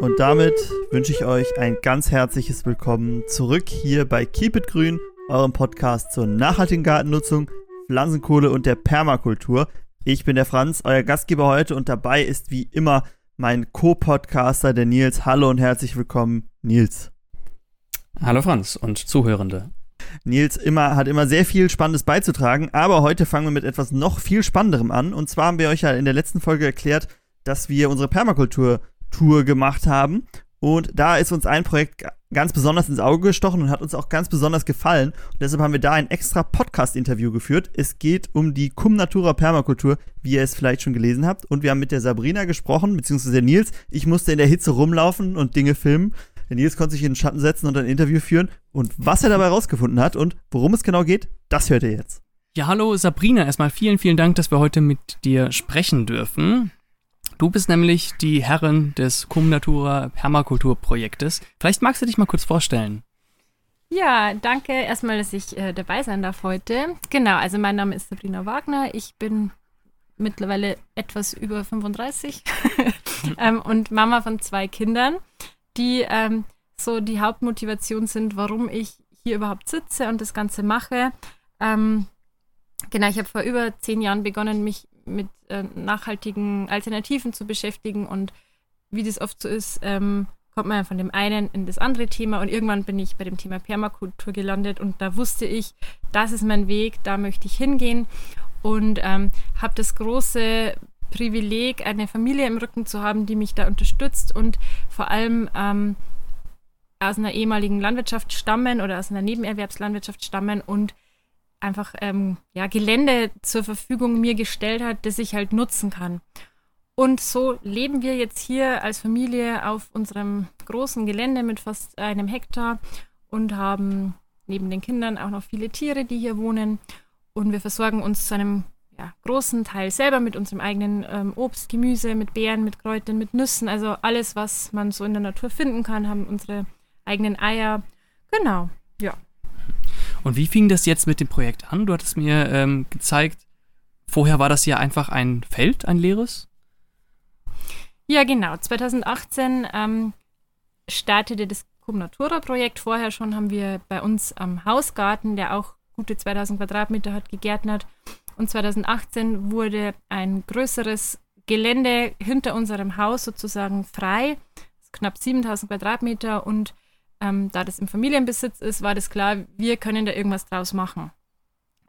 Und damit wünsche ich euch ein ganz herzliches Willkommen zurück hier bei Keep It Grün, eurem Podcast zur nachhaltigen Gartennutzung, Pflanzenkohle und der Permakultur. Ich bin der Franz, euer Gastgeber heute und dabei ist wie immer mein Co-Podcaster, der Nils. Hallo und herzlich willkommen, Nils. Hallo Franz und Zuhörende. Nils immer, hat immer sehr viel Spannendes beizutragen, aber heute fangen wir mit etwas noch viel Spannenderem an. Und zwar haben wir euch ja in der letzten Folge erklärt, dass wir unsere Permakultur-Tour gemacht haben. Und da ist uns ein Projekt ganz besonders ins Auge gestochen und hat uns auch ganz besonders gefallen. Und deshalb haben wir da ein extra Podcast-Interview geführt. Es geht um die Cum Natura Permakultur, wie ihr es vielleicht schon gelesen habt. Und wir haben mit der Sabrina gesprochen, beziehungsweise der Nils. Ich musste in der Hitze rumlaufen und Dinge filmen. Der Nils konnte sich in den Schatten setzen und ein Interview führen. Und was er dabei rausgefunden hat und worum es genau geht, das hört ihr jetzt. Ja, hallo Sabrina. Erstmal vielen, vielen Dank, dass wir heute mit dir sprechen dürfen. Du bist nämlich die Herrin des Cum Natura Permakulturprojektes. Vielleicht magst du dich mal kurz vorstellen. Ja, danke erstmal, dass ich äh, dabei sein darf heute. Genau, also mein Name ist Sabrina Wagner. Ich bin mittlerweile etwas über 35 ähm, und Mama von zwei Kindern, die ähm, so die Hauptmotivation sind, warum ich hier überhaupt sitze und das Ganze mache. Ähm, genau, ich habe vor über zehn Jahren begonnen, mich mit äh, nachhaltigen Alternativen zu beschäftigen. Und wie das oft so ist, ähm, kommt man von dem einen in das andere Thema. Und irgendwann bin ich bei dem Thema Permakultur gelandet. Und da wusste ich, das ist mein Weg, da möchte ich hingehen. Und ähm, habe das große Privileg, eine Familie im Rücken zu haben, die mich da unterstützt und vor allem ähm, aus einer ehemaligen Landwirtschaft stammen oder aus einer Nebenerwerbslandwirtschaft stammen und einfach ähm, ja, Gelände zur Verfügung mir gestellt hat, das ich halt nutzen kann. Und so leben wir jetzt hier als Familie auf unserem großen Gelände mit fast einem Hektar und haben neben den Kindern auch noch viele Tiere, die hier wohnen. Und wir versorgen uns zu einem ja, großen Teil selber mit unserem eigenen ähm, Obst, Gemüse, mit Beeren, mit Kräutern, mit Nüssen. Also alles, was man so in der Natur finden kann, haben unsere eigenen Eier. Genau, ja. Und wie fing das jetzt mit dem Projekt an? Du hattest mir ähm, gezeigt, vorher war das ja einfach ein Feld, ein leeres. Ja, genau. 2018 ähm, startete das Cum Natura Projekt. Vorher schon haben wir bei uns am Hausgarten, der auch gute 2000 Quadratmeter hat, gegärtnert. Und 2018 wurde ein größeres Gelände hinter unserem Haus sozusagen frei, knapp 7000 Quadratmeter und ähm, da das im Familienbesitz ist, war das klar, wir können da irgendwas draus machen.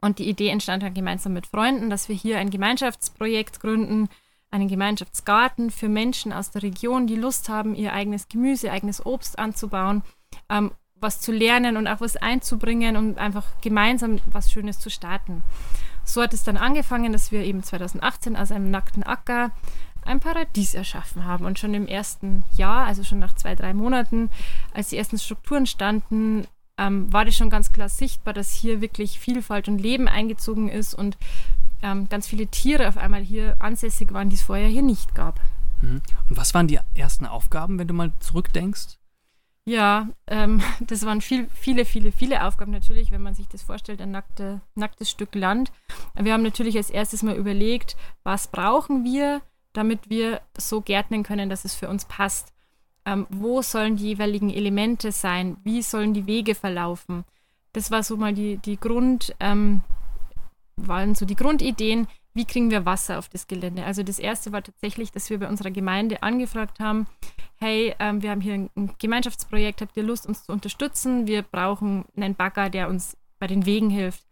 Und die Idee entstand dann gemeinsam mit Freunden, dass wir hier ein Gemeinschaftsprojekt gründen, einen Gemeinschaftsgarten für Menschen aus der Region, die Lust haben, ihr eigenes Gemüse, eigenes Obst anzubauen, ähm, was zu lernen und auch was einzubringen und einfach gemeinsam was Schönes zu starten. So hat es dann angefangen, dass wir eben 2018 aus einem nackten Acker ein Paradies erschaffen haben. Und schon im ersten Jahr, also schon nach zwei, drei Monaten, als die ersten Strukturen standen, ähm, war das schon ganz klar sichtbar, dass hier wirklich Vielfalt und Leben eingezogen ist und ähm, ganz viele Tiere auf einmal hier ansässig waren, die es vorher hier nicht gab. Mhm. Und was waren die ersten Aufgaben, wenn du mal zurückdenkst? Ja, ähm, das waren viel, viele, viele, viele Aufgaben natürlich, wenn man sich das vorstellt, ein nackte, nacktes Stück Land. Wir haben natürlich als erstes mal überlegt, was brauchen wir, damit wir so gärtnern können, dass es für uns passt. Ähm, wo sollen die jeweiligen Elemente sein? Wie sollen die Wege verlaufen? Das war so mal die, die Grund, ähm, waren so die Grundideen, wie kriegen wir Wasser auf das Gelände. Also das erste war tatsächlich, dass wir bei unserer Gemeinde angefragt haben, hey, ähm, wir haben hier ein Gemeinschaftsprojekt, habt ihr Lust, uns zu unterstützen? Wir brauchen einen Bagger, der uns bei den Wegen hilft.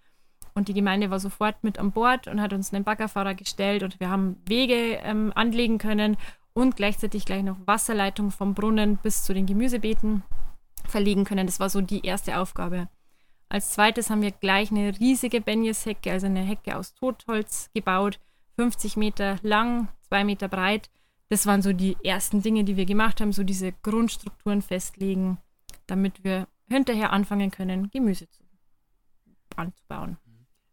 Und die Gemeinde war sofort mit an Bord und hat uns einen Baggerfahrer gestellt und wir haben Wege ähm, anlegen können und gleichzeitig gleich noch Wasserleitung vom Brunnen bis zu den Gemüsebeeten verlegen können. Das war so die erste Aufgabe. Als zweites haben wir gleich eine riesige Benjeshecke, also eine Hecke aus Totholz gebaut, 50 Meter lang, 2 Meter breit. Das waren so die ersten Dinge, die wir gemacht haben, so diese Grundstrukturen festlegen, damit wir hinterher anfangen können, Gemüse zu, anzubauen.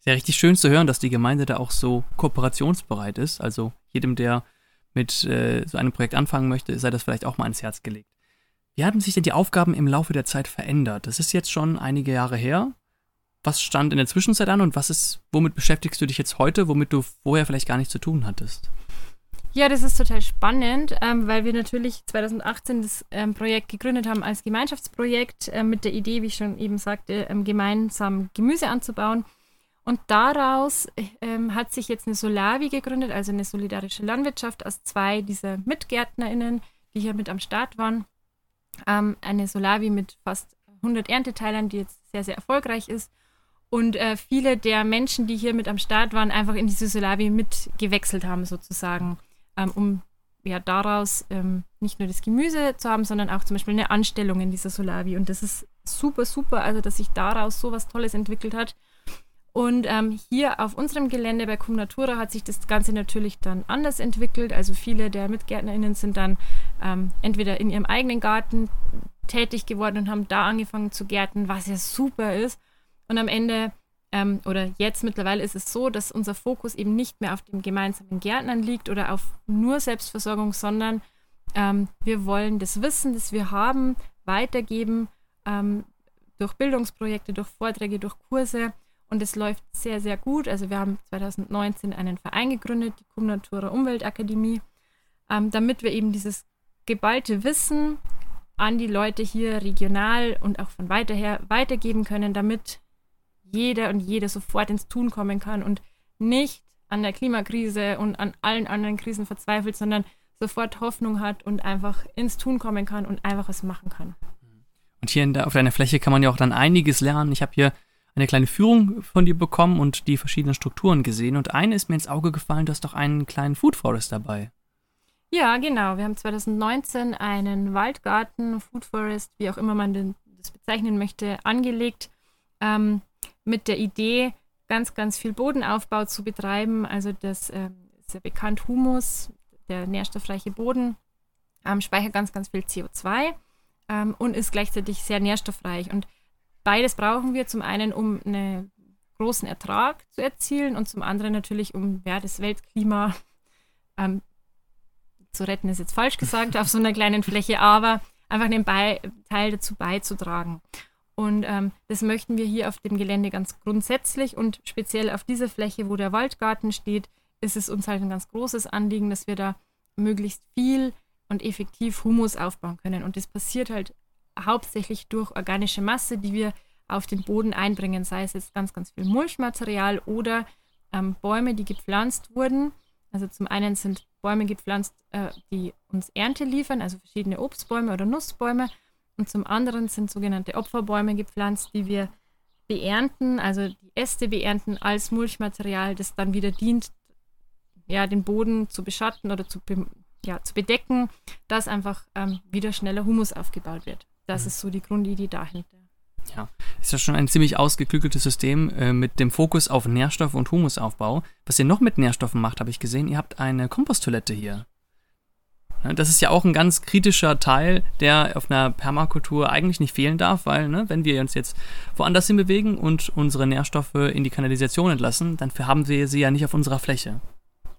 Ist ja richtig schön zu hören, dass die Gemeinde da auch so kooperationsbereit ist. Also jedem, der mit äh, so einem Projekt anfangen möchte, sei das vielleicht auch mal ans Herz gelegt. Wie haben sich denn die Aufgaben im Laufe der Zeit verändert? Das ist jetzt schon einige Jahre her. Was stand in der Zwischenzeit an und was ist, womit beschäftigst du dich jetzt heute, womit du vorher vielleicht gar nichts zu tun hattest? Ja, das ist total spannend, ähm, weil wir natürlich 2018 das ähm, Projekt gegründet haben als Gemeinschaftsprojekt äh, mit der Idee, wie ich schon eben sagte, ähm, gemeinsam Gemüse anzubauen. Und daraus ähm, hat sich jetzt eine Solavi gegründet, also eine solidarische Landwirtschaft aus zwei dieser MitgärtnerInnen, die hier mit am Start waren. Ähm, eine Solavi mit fast 100 Ernteteilern, die jetzt sehr, sehr erfolgreich ist. Und äh, viele der Menschen, die hier mit am Start waren, einfach in diese Solavi mitgewechselt haben, sozusagen, ähm, um ja daraus ähm, nicht nur das Gemüse zu haben, sondern auch zum Beispiel eine Anstellung in dieser Solavi. Und das ist super, super, also dass sich daraus so was Tolles entwickelt hat. Und ähm, hier auf unserem Gelände bei Cum Natura hat sich das Ganze natürlich dann anders entwickelt. Also viele der MitgärtnerInnen sind dann ähm, entweder in ihrem eigenen Garten tätig geworden und haben da angefangen zu gärten, was ja super ist. Und am Ende ähm, oder jetzt mittlerweile ist es so, dass unser Fokus eben nicht mehr auf dem gemeinsamen Gärtnern liegt oder auf nur Selbstversorgung, sondern ähm, wir wollen das Wissen, das wir haben, weitergeben ähm, durch Bildungsprojekte, durch Vorträge, durch Kurse und es läuft sehr, sehr gut. Also wir haben 2019 einen Verein gegründet, die Cum Natura Umweltakademie, ähm, damit wir eben dieses geballte Wissen an die Leute hier regional und auch von weiter her weitergeben können, damit jeder und jede sofort ins Tun kommen kann und nicht an der Klimakrise und an allen anderen Krisen verzweifelt, sondern sofort Hoffnung hat und einfach ins Tun kommen kann und einfach was machen kann. Und hier der, auf deiner Fläche kann man ja auch dann einiges lernen. Ich habe hier eine kleine Führung von dir bekommen und die verschiedenen Strukturen gesehen. Und eine ist mir ins Auge gefallen, du hast doch einen kleinen Food Forest dabei. Ja, genau. Wir haben 2019 einen Waldgarten, Food Forest, wie auch immer man den, das bezeichnen möchte, angelegt, ähm, mit der Idee, ganz, ganz viel Bodenaufbau zu betreiben. Also das äh, ist ja bekannt, Humus, der nährstoffreiche Boden, ähm, speichert ganz, ganz viel CO2 ähm, und ist gleichzeitig sehr nährstoffreich. Und Beides brauchen wir zum einen, um einen großen Ertrag zu erzielen und zum anderen natürlich, um ja, das Weltklima ähm, zu retten, ist jetzt falsch gesagt, auf so einer kleinen Fläche, aber einfach einen Be Teil dazu beizutragen. Und ähm, das möchten wir hier auf dem Gelände ganz grundsätzlich und speziell auf dieser Fläche, wo der Waldgarten steht, ist es uns halt ein ganz großes Anliegen, dass wir da möglichst viel und effektiv Humus aufbauen können. Und das passiert halt hauptsächlich durch organische Masse, die wir auf den Boden einbringen, sei es jetzt ganz, ganz viel Mulchmaterial oder ähm, Bäume, die gepflanzt wurden. Also zum einen sind Bäume gepflanzt, äh, die uns Ernte liefern, also verschiedene Obstbäume oder Nussbäume. Und zum anderen sind sogenannte Opferbäume gepflanzt, die wir beernten, also die Äste beernten als Mulchmaterial, das dann wieder dient, ja, den Boden zu beschatten oder zu, ja, zu bedecken, dass einfach ähm, wieder schneller Humus aufgebaut wird. Das mhm. ist so die Grundidee dahinter. Ja, ist ja schon ein ziemlich ausgeklügeltes System äh, mit dem Fokus auf Nährstoff- und Humusaufbau. Was ihr noch mit Nährstoffen macht, habe ich gesehen, ihr habt eine Komposttoilette hier. Das ist ja auch ein ganz kritischer Teil, der auf einer Permakultur eigentlich nicht fehlen darf, weil, ne, wenn wir uns jetzt woanders hin bewegen und unsere Nährstoffe in die Kanalisation entlassen, dann haben wir sie ja nicht auf unserer Fläche.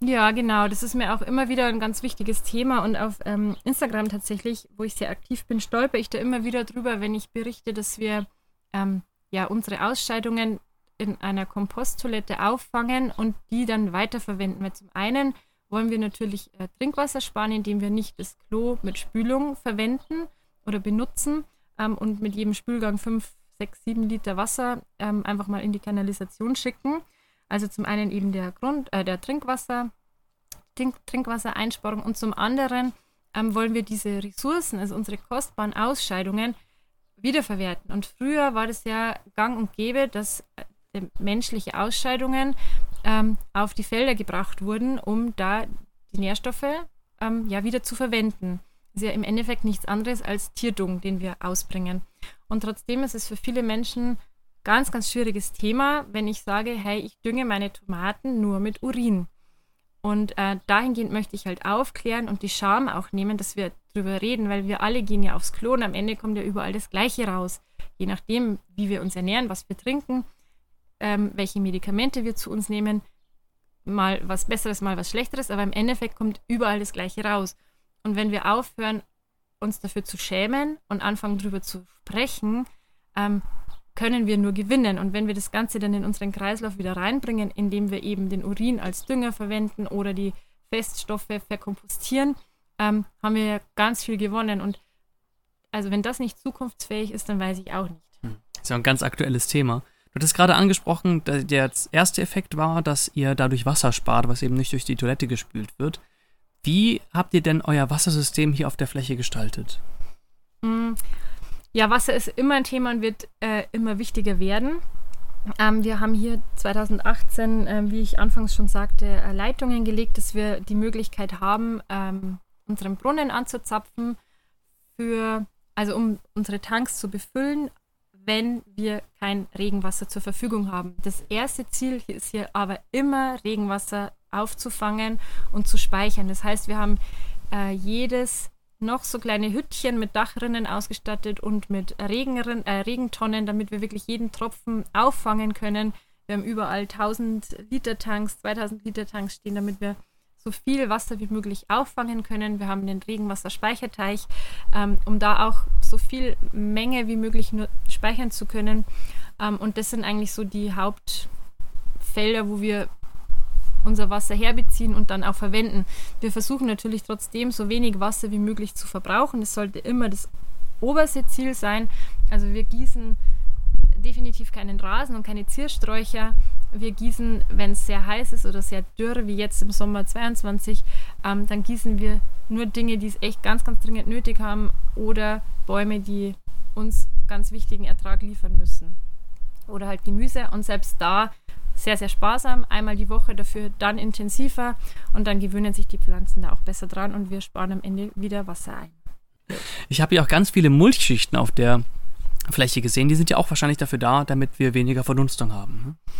Ja, genau. Das ist mir auch immer wieder ein ganz wichtiges Thema. Und auf ähm, Instagram tatsächlich, wo ich sehr aktiv bin, stolper ich da immer wieder drüber, wenn ich berichte, dass wir ähm, ja unsere Ausscheidungen in einer Komposttoilette auffangen und die dann weiterverwenden. Weil zum einen wollen wir natürlich äh, Trinkwasser sparen, indem wir nicht das Klo mit Spülung verwenden oder benutzen ähm, und mit jedem Spülgang 5, 6, 7 Liter Wasser ähm, einfach mal in die Kanalisation schicken. Also zum einen eben der Grund, äh, der Trinkwasser, Trink, Trinkwassereinsparung und zum anderen ähm, wollen wir diese Ressourcen, also unsere kostbaren Ausscheidungen, wiederverwerten. Und früher war das ja gang und gäbe, dass äh, menschliche Ausscheidungen ähm, auf die Felder gebracht wurden, um da die Nährstoffe ähm, ja wieder zu verwenden. Das ist ja im Endeffekt nichts anderes als Tierdung, den wir ausbringen. Und trotzdem ist es für viele Menschen ganz, ganz schwieriges Thema, wenn ich sage, hey, ich dünge meine Tomaten nur mit Urin. Und äh, dahingehend möchte ich halt aufklären und die Scham auch nehmen, dass wir drüber reden, weil wir alle gehen ja aufs Klo und am Ende kommt ja überall das Gleiche raus. Je nachdem, wie wir uns ernähren, was wir trinken, ähm, welche Medikamente wir zu uns nehmen, mal was Besseres, mal was Schlechteres, aber im Endeffekt kommt überall das Gleiche raus. Und wenn wir aufhören, uns dafür zu schämen und anfangen, darüber zu sprechen, ähm, können wir nur gewinnen. Und wenn wir das Ganze dann in unseren Kreislauf wieder reinbringen, indem wir eben den Urin als Dünger verwenden oder die Feststoffe verkompostieren, ähm, haben wir ja ganz viel gewonnen. Und also wenn das nicht zukunftsfähig ist, dann weiß ich auch nicht. Hm. Das ist ja ein ganz aktuelles Thema. Du hattest gerade angesprochen, der erste Effekt war, dass ihr dadurch Wasser spart, was eben nicht durch die Toilette gespült wird. Wie habt ihr denn euer Wassersystem hier auf der Fläche gestaltet? Hm. Ja, Wasser ist immer ein Thema und wird äh, immer wichtiger werden. Ähm, wir haben hier 2018, äh, wie ich anfangs schon sagte, äh, Leitungen gelegt, dass wir die Möglichkeit haben, ähm, unseren Brunnen anzuzapfen, für, also um unsere Tanks zu befüllen, wenn wir kein Regenwasser zur Verfügung haben. Das erste Ziel ist hier aber immer Regenwasser aufzufangen und zu speichern. Das heißt, wir haben äh, jedes noch so kleine Hüttchen mit Dachrinnen ausgestattet und mit Regenrin, äh, Regentonnen, damit wir wirklich jeden Tropfen auffangen können. Wir haben überall 1000 Liter Tanks, 2000 Liter Tanks stehen, damit wir so viel Wasser wie möglich auffangen können. Wir haben den Regenwasserspeicherteich, ähm, um da auch so viel Menge wie möglich nur speichern zu können. Ähm, und das sind eigentlich so die Hauptfelder, wo wir unser Wasser herbeziehen und dann auch verwenden. Wir versuchen natürlich trotzdem so wenig Wasser wie möglich zu verbrauchen. Das sollte immer das oberste Ziel sein. Also wir gießen definitiv keinen Rasen und keine Ziersträucher. Wir gießen, wenn es sehr heiß ist oder sehr dürr, wie jetzt im Sommer 22, ähm, dann gießen wir nur Dinge, die es echt ganz, ganz dringend nötig haben oder Bäume, die uns ganz wichtigen Ertrag liefern müssen. Oder halt Gemüse. Und selbst da sehr, sehr sparsam, einmal die Woche, dafür dann intensiver und dann gewöhnen sich die Pflanzen da auch besser dran und wir sparen am Ende wieder Wasser ein. Ich habe ja auch ganz viele Mulchschichten auf der Fläche gesehen. Die sind ja auch wahrscheinlich dafür da, damit wir weniger Verdunstung haben. Ne?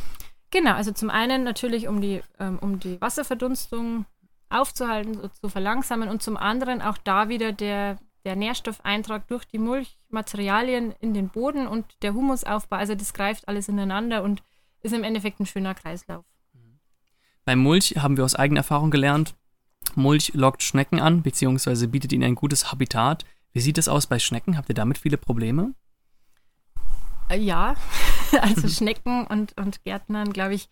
Genau, also zum einen natürlich, um die, ähm, um die Wasserverdunstung aufzuhalten, so zu verlangsamen und zum anderen auch da wieder der, der Nährstoffeintrag durch die Mulchmaterialien in den Boden und der Humusaufbau. Also das greift alles ineinander und ist im Endeffekt ein schöner Kreislauf. Beim Mulch haben wir aus eigener Erfahrung gelernt, Mulch lockt Schnecken an, beziehungsweise bietet ihnen ein gutes Habitat. Wie sieht es aus bei Schnecken? Habt ihr damit viele Probleme? Äh, ja, also Schnecken und, und Gärtnern, glaube ich,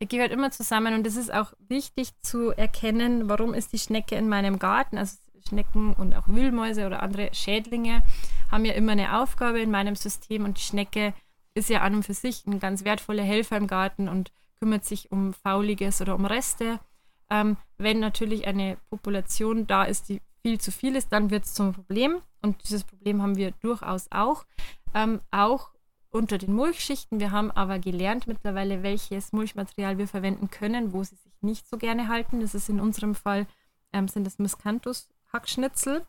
gehört immer zusammen. Und es ist auch wichtig zu erkennen, warum ist die Schnecke in meinem Garten. Also Schnecken und auch Wühlmäuse oder andere Schädlinge haben ja immer eine Aufgabe in meinem System und die Schnecke ist ja an und für sich ein ganz wertvoller Helfer im Garten und kümmert sich um Fauliges oder um Reste. Ähm, wenn natürlich eine Population da ist, die viel zu viel ist, dann wird es zum Problem. Und dieses Problem haben wir durchaus auch. Ähm, auch unter den Mulchschichten. Wir haben aber gelernt mittlerweile, welches Mulchmaterial wir verwenden können, wo sie sich nicht so gerne halten. Das ist in unserem Fall, ähm, sind das Miscanthus-Hackschnitzel.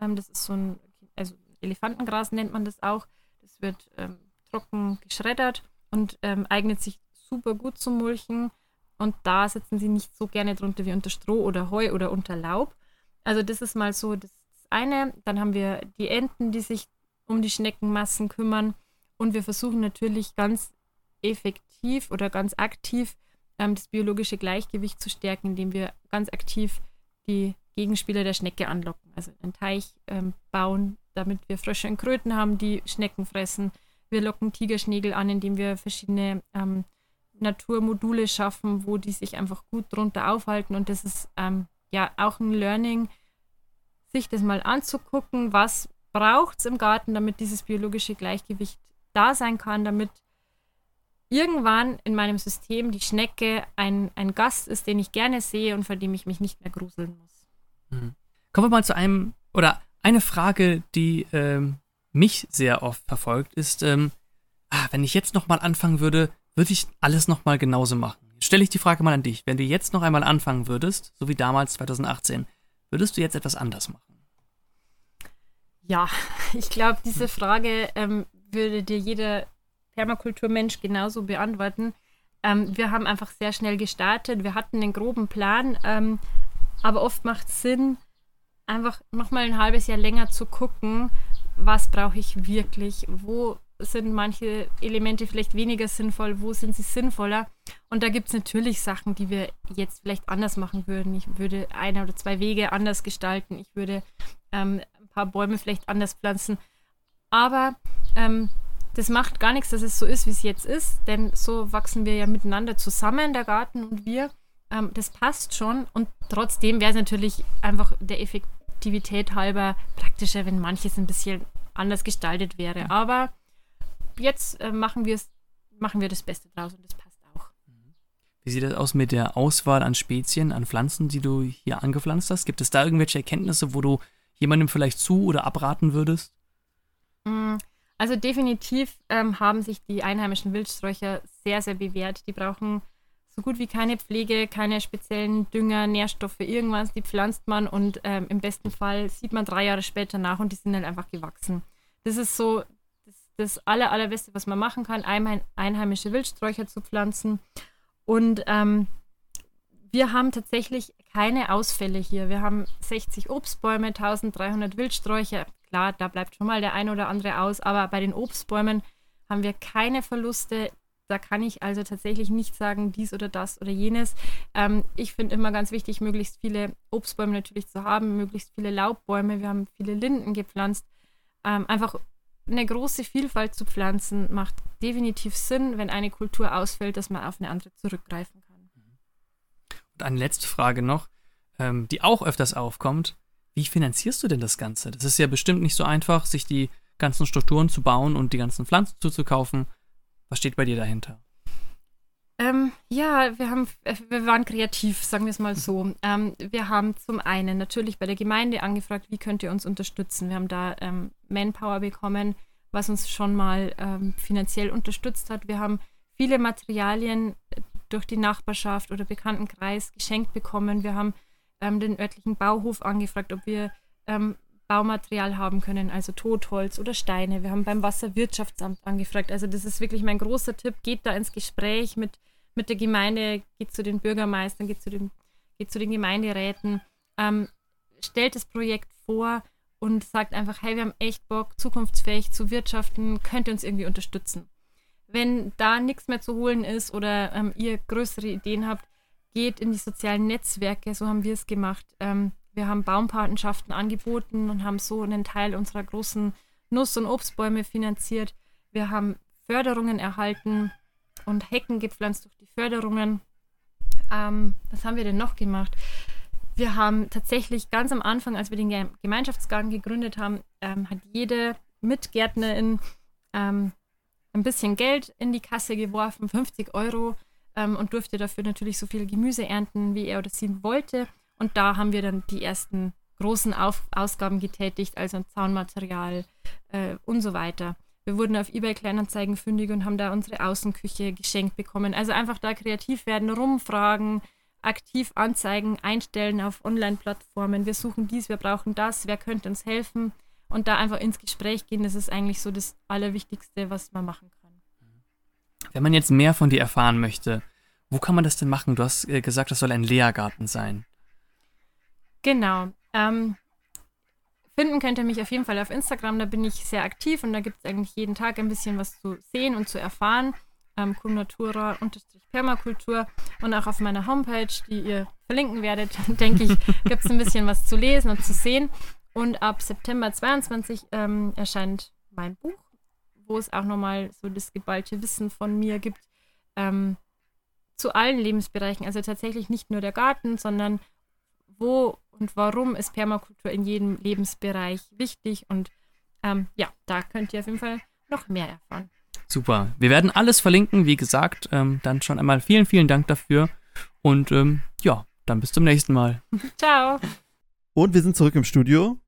Ähm, das ist so ein, also Elefantengras nennt man das auch. Das wird ähm, trocken geschreddert und ähm, eignet sich super gut zum Mulchen. Und da sitzen sie nicht so gerne drunter wie unter Stroh oder Heu oder unter Laub. Also das ist mal so das eine. Dann haben wir die Enten, die sich um die Schneckenmassen kümmern. Und wir versuchen natürlich ganz effektiv oder ganz aktiv ähm, das biologische Gleichgewicht zu stärken, indem wir ganz aktiv die Gegenspieler der Schnecke anlocken. Also einen Teich ähm, bauen, damit wir Frösche und Kröten haben, die Schnecken fressen. Wir locken Tigerschnägel an, indem wir verschiedene ähm, Naturmodule schaffen, wo die sich einfach gut drunter aufhalten. Und das ist ähm, ja auch ein Learning, sich das mal anzugucken, was braucht es im Garten, damit dieses biologische Gleichgewicht da sein kann, damit irgendwann in meinem System die Schnecke ein, ein Gast ist, den ich gerne sehe und vor dem ich mich nicht mehr gruseln muss. Mhm. Kommen wir mal zu einem, oder eine Frage, die ähm, mich sehr oft verfolgt, ist, ähm, ah, wenn ich jetzt nochmal anfangen würde, würde ich alles nochmal genauso machen. Stelle ich die Frage mal an dich. Wenn du jetzt noch einmal anfangen würdest, so wie damals 2018, würdest du jetzt etwas anders machen? Ja, ich glaube, diese Frage ähm, würde dir jeder Permakulturmensch genauso beantworten. Ähm, wir haben einfach sehr schnell gestartet. Wir hatten einen groben Plan, ähm, aber oft macht es Sinn, einfach nochmal ein halbes Jahr länger zu gucken, was brauche ich wirklich, wo sind manche Elemente vielleicht weniger sinnvoll, wo sind sie sinnvoller. Und da gibt es natürlich Sachen, die wir jetzt vielleicht anders machen würden. Ich würde eine oder zwei Wege anders gestalten. Ich würde ähm, ein paar Bäume vielleicht anders pflanzen. Aber ähm, das macht gar nichts, dass es so ist, wie es jetzt ist, denn so wachsen wir ja miteinander zusammen, der Garten und wir. ähm, das passt schon und trotzdem wäre es natürlich einfach der Effektivität halber praktischer, wenn manches ein bisschen anders gestaltet wäre. Aber jetzt äh, machen, machen wir das Beste draus und das passt auch. Wie sieht das aus mit der Auswahl an Spezien, an Pflanzen, die du hier angepflanzt hast? Gibt es da irgendwelche Erkenntnisse, wo du jemandem vielleicht zu oder abraten würdest? Mm, also definitiv ähm, haben sich die einheimischen Wildsträucher sehr, sehr bewährt. Die brauchen so gut wie keine Pflege, keine speziellen Dünger, Nährstoffe, irgendwas. Die pflanzt man und ähm, im besten Fall sieht man drei Jahre später nach und die sind dann einfach gewachsen. Das ist so das, das aller, allerbeste, was man machen kann, einheimische Wildsträucher zu pflanzen. Und ähm, wir haben tatsächlich keine Ausfälle hier. Wir haben 60 Obstbäume, 1300 Wildsträucher. Klar, da bleibt schon mal der ein oder andere aus, aber bei den Obstbäumen haben wir keine Verluste. Da kann ich also tatsächlich nicht sagen, dies oder das oder jenes. Ähm, ich finde immer ganz wichtig, möglichst viele Obstbäume natürlich zu haben, möglichst viele Laubbäume. Wir haben viele Linden gepflanzt. Ähm, einfach eine große Vielfalt zu pflanzen macht definitiv Sinn, wenn eine Kultur ausfällt, dass man auf eine andere zurückgreifen kann. Und eine letzte Frage noch, ähm, die auch öfters aufkommt. Wie finanzierst du denn das Ganze? Das ist ja bestimmt nicht so einfach, sich die ganzen Strukturen zu bauen und die ganzen Pflanzen zuzukaufen. Was steht bei dir dahinter? Ähm, ja, wir haben, äh, wir waren kreativ, sagen wir es mal so. Ähm, wir haben zum einen natürlich bei der Gemeinde angefragt, wie könnt ihr uns unterstützen. Wir haben da ähm, Manpower bekommen, was uns schon mal ähm, finanziell unterstützt hat. Wir haben viele Materialien durch die Nachbarschaft oder Bekanntenkreis geschenkt bekommen. Wir haben ähm, den örtlichen Bauhof angefragt, ob wir ähm, Baumaterial haben können, also Totholz oder Steine. Wir haben beim Wasserwirtschaftsamt angefragt. Also das ist wirklich mein großer Tipp. Geht da ins Gespräch mit, mit der Gemeinde, geht zu den Bürgermeistern, geht zu den, geht zu den Gemeinderäten, ähm, stellt das Projekt vor und sagt einfach, hey, wir haben echt Bock, zukunftsfähig zu wirtschaften, könnt ihr uns irgendwie unterstützen. Wenn da nichts mehr zu holen ist oder ähm, ihr größere Ideen habt, geht in die sozialen Netzwerke. So haben wir es gemacht. Ähm, wir haben Baumpatenschaften angeboten und haben so einen Teil unserer großen Nuss- und Obstbäume finanziert. Wir haben Förderungen erhalten und Hecken gepflanzt durch die Förderungen. Ähm, was haben wir denn noch gemacht? Wir haben tatsächlich ganz am Anfang, als wir den Gemeinschaftsgarten gegründet haben, ähm, hat jede Mitgärtnerin ähm, ein bisschen Geld in die Kasse geworfen, 50 Euro, ähm, und durfte dafür natürlich so viel Gemüse ernten, wie er oder sie wollte. Und da haben wir dann die ersten großen Auf Ausgaben getätigt, also Zaunmaterial äh, und so weiter. Wir wurden auf eBay Kleinanzeigen fündig und haben da unsere Außenküche geschenkt bekommen. Also einfach da kreativ werden, rumfragen, aktiv Anzeigen einstellen auf Online-Plattformen. Wir suchen dies, wir brauchen das, wer könnte uns helfen? Und da einfach ins Gespräch gehen, das ist eigentlich so das Allerwichtigste, was man machen kann. Wenn man jetzt mehr von dir erfahren möchte, wo kann man das denn machen? Du hast äh, gesagt, das soll ein Lehrgarten sein. Genau. Ähm, finden könnt ihr mich auf jeden Fall auf Instagram, da bin ich sehr aktiv und da gibt es eigentlich jeden Tag ein bisschen was zu sehen und zu erfahren. Ähm, Kunnatura-Permakultur und auch auf meiner Homepage, die ihr verlinken werdet, denke ich, gibt es ein bisschen was zu lesen und zu sehen. Und ab September 22 ähm, erscheint mein Buch, wo es auch nochmal so das geballte Wissen von mir gibt ähm, zu allen Lebensbereichen. Also tatsächlich nicht nur der Garten, sondern wo und warum ist Permakultur in jedem Lebensbereich wichtig. Und ähm, ja, da könnt ihr auf jeden Fall noch mehr erfahren. Super. Wir werden alles verlinken, wie gesagt. Ähm, dann schon einmal vielen, vielen Dank dafür. Und ähm, ja, dann bis zum nächsten Mal. Ciao. Und wir sind zurück im Studio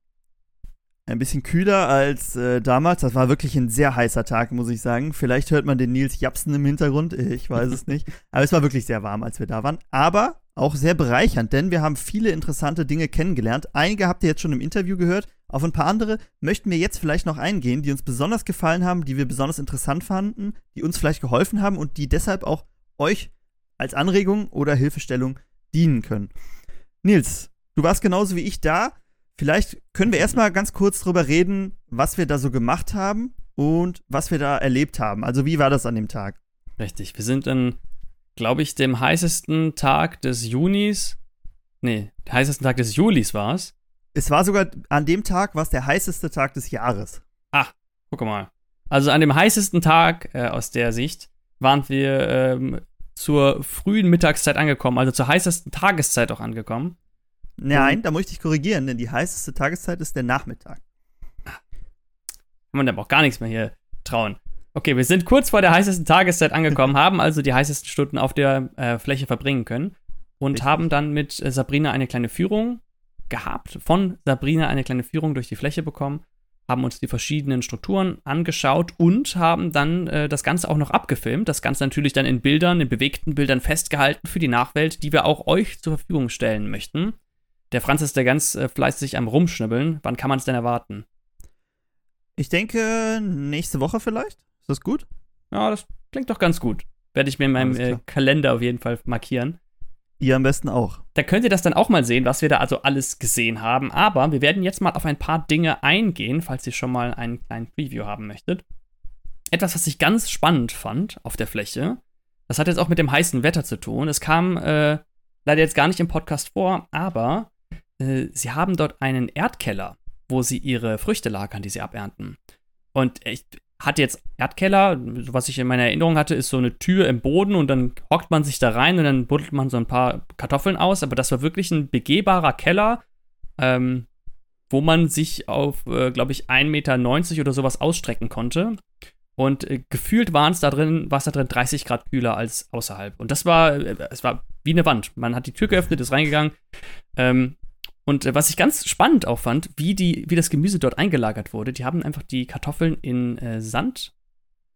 ein bisschen kühler als äh, damals. Das war wirklich ein sehr heißer Tag, muss ich sagen. Vielleicht hört man den Nils Japsen im Hintergrund, ich weiß es nicht. Aber es war wirklich sehr warm, als wir da waren. Aber auch sehr bereichernd, denn wir haben viele interessante Dinge kennengelernt. Einige habt ihr jetzt schon im Interview gehört. Auf ein paar andere möchten wir jetzt vielleicht noch eingehen, die uns besonders gefallen haben, die wir besonders interessant fanden, die uns vielleicht geholfen haben und die deshalb auch euch als Anregung oder Hilfestellung dienen können. Nils, du warst genauso wie ich da. Vielleicht können wir erstmal ganz kurz drüber reden, was wir da so gemacht haben und was wir da erlebt haben. Also, wie war das an dem Tag? Richtig, wir sind an, glaube ich, dem heißesten Tag des Junis. Nee, der heißesten Tag des Julis war es. Es war sogar an dem Tag, was der heißeste Tag des Jahres. Ach, guck mal. Also an dem heißesten Tag äh, aus der Sicht waren wir ähm, zur frühen Mittagszeit angekommen, also zur heißesten Tageszeit auch angekommen. Nein, da muss ich dich korrigieren, denn die heißeste Tageszeit ist der Nachmittag. Kann man da auch gar nichts mehr hier trauen. Okay, wir sind kurz vor der heißesten Tageszeit angekommen, haben also die heißesten Stunden auf der äh, Fläche verbringen können und Richtig. haben dann mit äh, Sabrina eine kleine Führung gehabt, von Sabrina eine kleine Führung durch die Fläche bekommen, haben uns die verschiedenen Strukturen angeschaut und haben dann äh, das Ganze auch noch abgefilmt. Das Ganze natürlich dann in Bildern, in bewegten Bildern festgehalten für die Nachwelt, die wir auch euch zur Verfügung stellen möchten. Der Franz ist da ganz äh, fleißig am Rumschnibbeln. Wann kann man es denn erwarten? Ich denke, nächste Woche vielleicht. Ist das gut? Ja, das klingt doch ganz gut. Werde ich mir in meinem äh. Kalender auf jeden Fall markieren. Ihr am besten auch. Da könnt ihr das dann auch mal sehen, was wir da also alles gesehen haben. Aber wir werden jetzt mal auf ein paar Dinge eingehen, falls ihr schon mal einen kleinen Preview haben möchtet. Etwas, was ich ganz spannend fand auf der Fläche, das hat jetzt auch mit dem heißen Wetter zu tun. Es kam äh, leider jetzt gar nicht im Podcast vor, aber äh, sie haben dort einen Erdkeller, wo sie ihre Früchte lagern, die sie abernten. Und ich hatte jetzt Erdkeller, was ich in meiner Erinnerung hatte, ist so eine Tür im Boden und dann hockt man sich da rein und dann buddelt man so ein paar Kartoffeln aus. Aber das war wirklich ein begehbarer Keller, ähm, wo man sich auf, äh, glaube ich, 1,90 Meter oder sowas ausstrecken konnte. Und äh, gefühlt waren es da drin, war es da drin 30 Grad kühler als außerhalb. Und das war, äh, es war wie eine Wand. Man hat die Tür geöffnet, ist reingegangen. Ähm, und äh, was ich ganz spannend auch fand, wie, die, wie das Gemüse dort eingelagert wurde, die haben einfach die Kartoffeln in äh, Sand,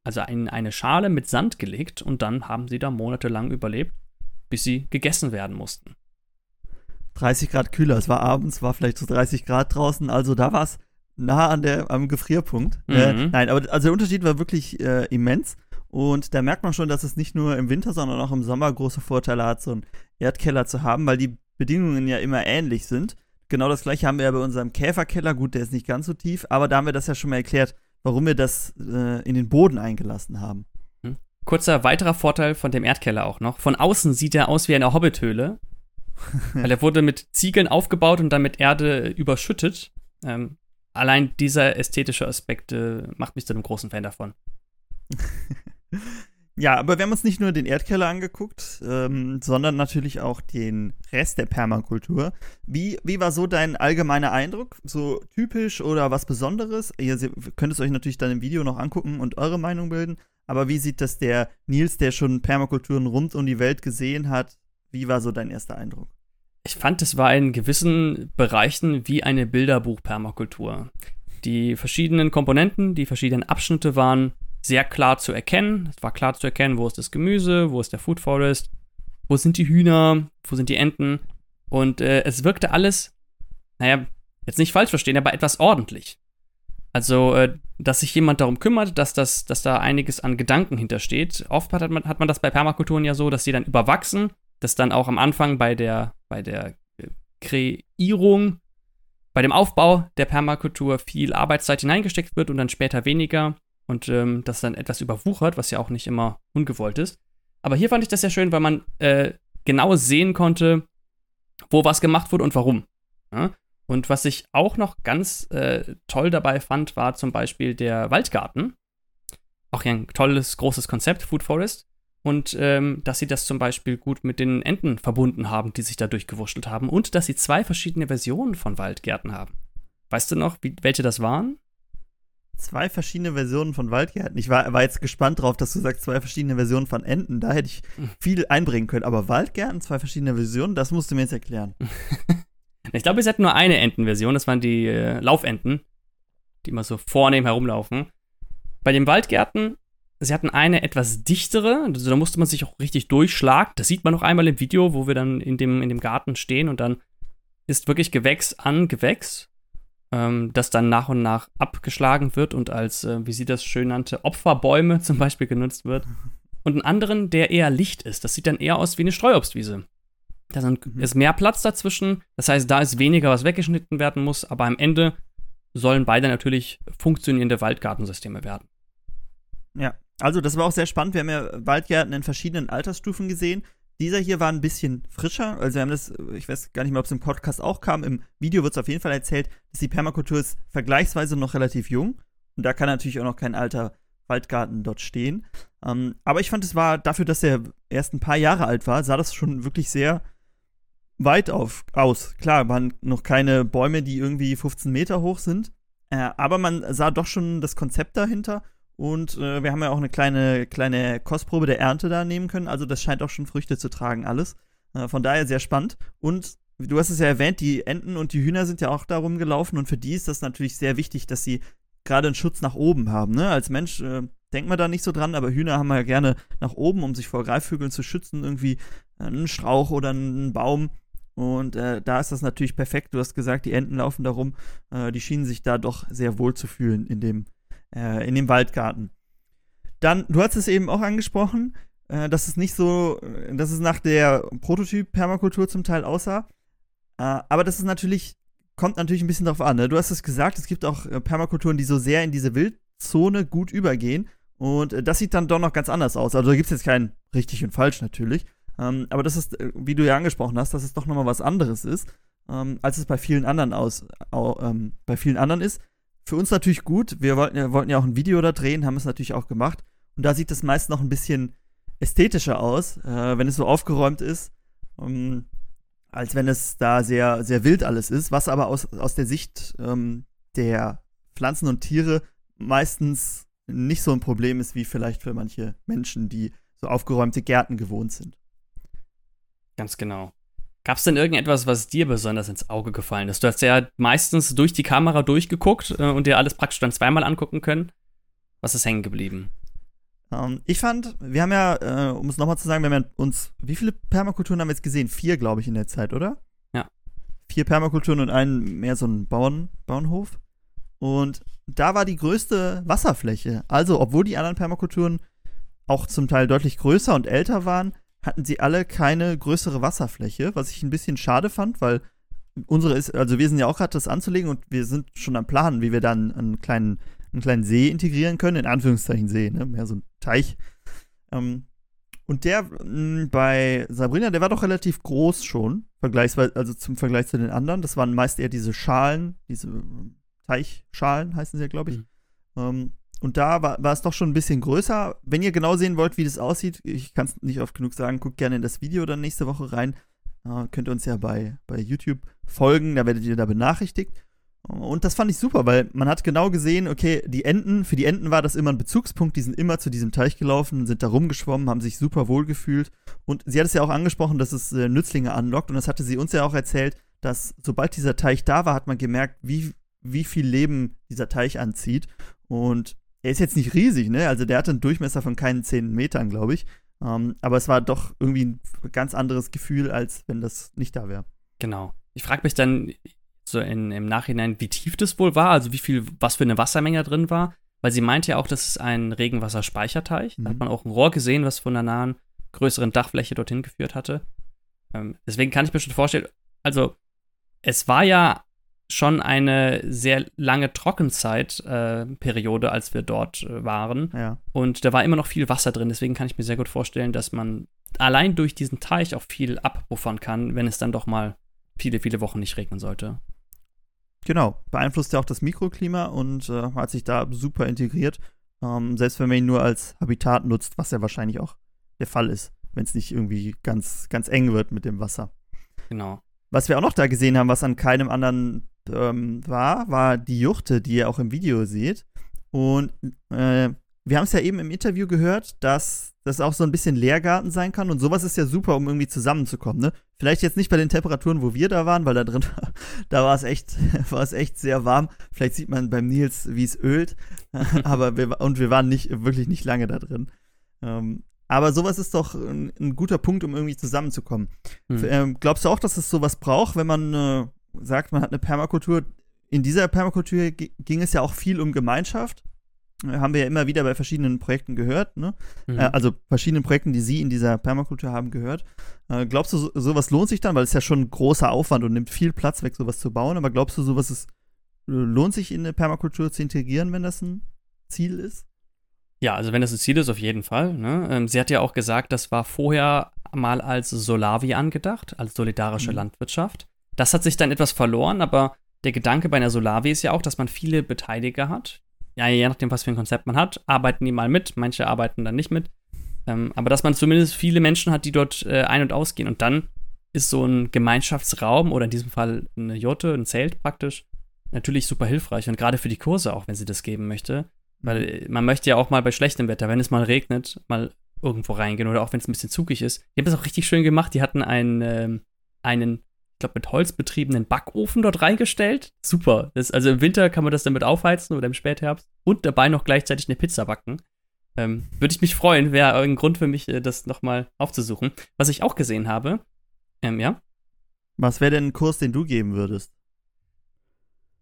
also in eine Schale mit Sand gelegt und dann haben sie da monatelang überlebt, bis sie gegessen werden mussten. 30 Grad kühler. Es war abends, war vielleicht so 30 Grad draußen. Also da war es nah an der, am Gefrierpunkt. Mhm. Äh, nein, aber also der Unterschied war wirklich äh, immens. Und da merkt man schon, dass es nicht nur im Winter, sondern auch im Sommer große Vorteile hat, so einen Erdkeller zu haben, weil die Bedingungen ja immer ähnlich sind. Genau das gleiche haben wir ja bei unserem Käferkeller. Gut, der ist nicht ganz so tief, aber da haben wir das ja schon mal erklärt, warum wir das äh, in den Boden eingelassen haben. Kurzer weiterer Vorteil von dem Erdkeller auch noch. Von außen sieht er aus wie eine Hobbithöhle. weil er wurde mit Ziegeln aufgebaut und dann mit Erde überschüttet. Ähm, allein dieser ästhetische Aspekt äh, macht mich zu einem großen Fan davon. Ja, aber wir haben uns nicht nur den Erdkeller angeguckt, ähm, sondern natürlich auch den Rest der Permakultur. Wie, wie war so dein allgemeiner Eindruck? So typisch oder was Besonderes? Ihr se- könnt es euch natürlich dann im Video noch angucken und eure Meinung bilden. Aber wie sieht das der Nils, der schon Permakulturen rund um die Welt gesehen hat? Wie war so dein erster Eindruck? Ich fand, es war in gewissen Bereichen wie eine Bilderbuch-Permakultur. Die verschiedenen Komponenten, die verschiedenen Abschnitte waren sehr klar zu erkennen. Es war klar zu erkennen, wo ist das Gemüse, wo ist der Food Forest, wo sind die Hühner, wo sind die Enten. Und äh, es wirkte alles, naja, jetzt nicht falsch verstehen, aber etwas ordentlich. Also, äh, dass sich jemand darum kümmert, dass, das, dass da einiges an Gedanken hintersteht. Oft hat man, hat man das bei Permakulturen ja so, dass sie dann überwachsen, dass dann auch am Anfang bei der, bei der äh, Kreierung, bei dem Aufbau der Permakultur viel Arbeitszeit hineingesteckt wird und dann später weniger und ähm, das dann etwas überwuchert, was ja auch nicht immer ungewollt ist. Aber hier fand ich das sehr schön, weil man äh, genau sehen konnte, wo was gemacht wurde und warum. Ja? Und was ich auch noch ganz äh, toll dabei fand, war zum Beispiel der Waldgarten. Auch ein tolles, großes Konzept, Food Forest. Und ähm, dass sie das zum Beispiel gut mit den Enten verbunden haben, die sich da durchgewurschtelt haben. Und dass sie zwei verschiedene Versionen von Waldgärten haben. Weißt du noch, wie, welche das waren? Zwei verschiedene Versionen von Waldgärten. Ich war, war jetzt gespannt drauf, dass du sagst, zwei verschiedene Versionen von Enten. Da hätte ich viel einbringen können. Aber Waldgärten, zwei verschiedene Versionen, das musst du mir jetzt erklären. Ich glaube, es hatten nur eine Entenversion. Das waren die äh, Laufenten, die immer so vornehm herumlaufen. Bei den Waldgärten, sie hatten eine etwas dichtere. Also da musste man sich auch richtig durchschlagen. Das sieht man noch einmal im Video, wo wir dann in dem, in dem Garten stehen und dann ist wirklich Gewächs an Gewächs, ähm, das dann nach und nach abgeschlagen wird und als, äh, wie sie das schön nannte, Opferbäume zum Beispiel genutzt wird. Und einen anderen, der eher licht ist. Das sieht dann eher aus wie eine Streuobstwiese. Da sind, Mhm. ist mehr Platz dazwischen. Das heißt, da ist weniger, was weggeschnitten werden muss. Aber am Ende sollen beide natürlich funktionierende Waldgartensysteme werden. Ja, also das war auch sehr spannend. Wir haben ja Waldgärten in verschiedenen Altersstufen gesehen. Dieser hier war ein bisschen frischer. Also wir haben das, ich weiß gar nicht mehr, ob es im Podcast auch kam. Im Video wird es auf jeden Fall erzählt, dass die Permakultur ist vergleichsweise noch relativ jung. Und da kann natürlich auch noch kein alter Waldgarten dort stehen. Ähm, aber ich fand, es war dafür, dass er erst ein paar Jahre alt war, sah das schon wirklich sehr weit auf, aus. Klar, waren noch keine Bäume, die irgendwie 15 Meter hoch sind. Äh, aber man sah doch schon das Konzept dahinter. Und äh, wir haben ja auch eine kleine, kleine Kostprobe der Ernte da nehmen können. Also das scheint auch schon Früchte zu tragen, alles. Äh, von daher sehr spannend. Und du hast es ja erwähnt, die Enten und die Hühner sind ja auch darum gelaufen. Und für die ist das natürlich sehr wichtig, dass sie gerade einen Schutz nach oben haben. Ne? Als Mensch äh, denkt man da nicht so dran, aber Hühner haben ja gerne nach oben, um sich vor Greifvögeln zu schützen. Irgendwie einen Strauch oder einen Baum. Und äh, da ist das natürlich perfekt. Du hast gesagt, die Enten laufen da rum. Äh, die schienen sich da doch sehr wohl zu fühlen in dem, äh, in dem Waldgarten. Dann, du hast es eben auch angesprochen, äh, dass es nicht so, äh, dass es nach der Prototyp-Permakultur zum Teil aussah. Äh, aber das ist natürlich, kommt natürlich ein bisschen darauf an. Ne? Du hast es gesagt, es gibt auch Permakulturen, die so sehr in diese Wildzone gut übergehen. Und das sieht dann doch noch ganz anders aus. Also da gibt es jetzt kein richtig und falsch natürlich. Ähm, aber das ist, äh, wie du ja angesprochen hast, dass es doch nochmal was anderes ist, ähm, als es bei vielen anderen aus, au, ähm, bei vielen anderen ist. Für uns natürlich gut. Wir wollten, wollten ja auch ein Video da drehen, haben es natürlich auch gemacht. Und da sieht es meist noch ein bisschen ästhetischer aus, äh, wenn es so aufgeräumt ist, ähm, als wenn es da sehr, sehr wild alles ist, was aber aus, aus der Sicht ähm, der Pflanzen und Tiere meistens nicht so ein Problem ist, wie vielleicht für manche Menschen, die so aufgeräumte Gärten gewohnt sind. Ganz genau. Gab es denn irgendetwas, was dir besonders ins Auge gefallen ist? Du hast ja meistens durch die Kamera durchgeguckt äh, und dir alles praktisch dann zweimal angucken können. Was ist hängen geblieben? Um, ähm, ich fand, wir haben ja, äh, um es nochmal zu sagen, wir haben ja uns, wie viele Permakulturen haben wir jetzt gesehen? Vier, glaube ich, in der Zeit, oder? Ja. Vier Permakulturen und einen mehr so ein Bauern, Bauernhof. Und da war die größte Wasserfläche. Also, obwohl die anderen Permakulturen auch zum Teil deutlich größer und älter waren, hatten sie alle keine größere Wasserfläche, was ich ein bisschen schade fand, weil unsere ist, also wir sind ja auch gerade das anzulegen und wir sind schon am Planen, wie wir dann einen kleinen, einen kleinen See integrieren können, in Anführungszeichen See, ne? mehr so ein Teich. Ähm, und der mh, hm, bei Sabrina, der war doch relativ groß schon, vergleichsweise, also zum Vergleich zu den anderen. Das waren meist eher diese Schalen, diese Teichschalen heißen sie ja, glaube ich. Mhm. Ähm, und da war, war es doch schon ein bisschen größer. Wenn ihr genau sehen wollt, wie das aussieht, ich kann es nicht oft genug sagen, guckt gerne in das Video dann nächste Woche rein. Äh, könnt ihr uns ja bei, bei YouTube folgen, da werdet ihr da benachrichtigt. Und das fand ich super, weil man hat genau gesehen, okay, die Enten, für die Enten war das immer ein Bezugspunkt, die sind immer zu diesem Teich gelaufen, sind da rumgeschwommen, haben sich super wohl gefühlt. Und sie hat es ja auch angesprochen, dass es äh, Nützlinge anlockt. Und das hatte sie uns ja auch erzählt, dass sobald dieser Teich da war, hat man gemerkt, wie, wie viel Leben dieser Teich anzieht. Und er ist jetzt nicht riesig, ne? Also der hatte einen Durchmesser von keinen 10 Metern, glaube ich. Ähm, aber es war doch irgendwie ein ganz anderes Gefühl, als wenn das nicht da wäre. Genau. Ich frage mich dann so in, im Nachhinein, wie tief das wohl war, also wie viel, was für eine Wassermenge drin war, weil sie meint ja auch, das ist ein Regenwasserspeicherteich. Mhm. Da hat mhm. man auch ein Rohr gesehen, was von der nahen größeren Dachfläche dorthin geführt hatte. Ähm, deswegen kann ich mir schon vorstellen, also es war ja schon eine sehr lange Trockenzeitperiode, äh, als wir dort äh, waren. Ja. Und da war immer noch viel Wasser drin. Deswegen kann ich mir sehr gut vorstellen, dass man allein durch diesen Teich auch viel abbuffern kann, wenn es dann doch mal viele, viele Wochen nicht regnen sollte. Genau, beeinflusst ja auch das Mikroklima und äh, hat sich da super integriert. Ähm, selbst wenn man ihn nur als Habitat nutzt, was ja wahrscheinlich auch der Fall ist, wenn es nicht irgendwie ganz, ganz eng wird mit dem Wasser. Genau. Was wir auch noch da gesehen haben, was an keinem anderen ähm, war, war die Juchte, die ihr auch im Video seht. Und äh, wir haben es ja eben im Interview gehört, dass das auch so ein bisschen Leergarten sein kann. Und sowas ist ja super, um irgendwie zusammenzukommen. Ne? Vielleicht jetzt nicht bei den Temperaturen, wo wir da waren, weil da drin da war es echt, war es echt sehr warm. Vielleicht sieht man beim Nils, wie es ölt. Aber wir, und wir waren nicht, wirklich nicht lange da drin. Ähm, aber sowas ist doch ein, ein, guter Punkt, um irgendwie zusammenzukommen. Hm. Ähm, glaubst du auch, dass es sowas braucht, wenn man äh, sagt, man hat eine Permakultur. In dieser Permakultur ging es ja auch viel um Gemeinschaft. Äh, haben wir ja immer wieder bei verschiedenen Projekten gehört, ne? Mhm. Äh, also verschiedenen Projekten, die Sie in dieser Permakultur haben, gehört. Äh, glaubst du, so, sowas lohnt sich dann? Weil es ist ja schon ein großer Aufwand und nimmt viel Platz weg, sowas zu bauen. Aber glaubst du, sowas ist, lohnt sich in eine Permakultur zu integrieren, wenn das ein Ziel ist? Ja, also wenn das ein Ziel ist, auf jeden Fall. Ne? Ähm, sie hat ja auch gesagt, das war vorher mal als Solavi angedacht, als solidarische mhm. Landwirtschaft. Das hat sich dann etwas verloren, aber der Gedanke bei einer Solavi ist ja auch, dass man viele Beteiliger hat, ja, je nachdem, was für ein Konzept man hat, arbeiten die mal mit, manche arbeiten dann nicht mit. Ähm, aber dass man zumindest viele Menschen hat, die dort äh, ein- und ausgehen. Und dann ist so ein Gemeinschaftsraum oder in diesem Fall eine Jotte, ein Zelt praktisch, natürlich super hilfreich. Und gerade für die Kurse auch, wenn sie das geben möchte. Weil äh, man möchte ja auch mal bei schlechtem Wetter, wenn es mal regnet, mal irgendwo reingehen oder auch wenn es ein bisschen zugig ist. Die haben das auch richtig schön gemacht. Die hatten einen, ähm, einen glaube, mit Holz betriebenen Backofen dort reingestellt. Super. Das, also im Winter kann man das damit aufheizen oder im Spätherbst und dabei noch gleichzeitig eine Pizza backen. Ähm, Würde ich mich freuen, wäre ein Grund für mich, äh, das nochmal aufzusuchen. Was ich auch gesehen habe, ähm, ja. Was wäre denn ein Kurs, den du geben würdest?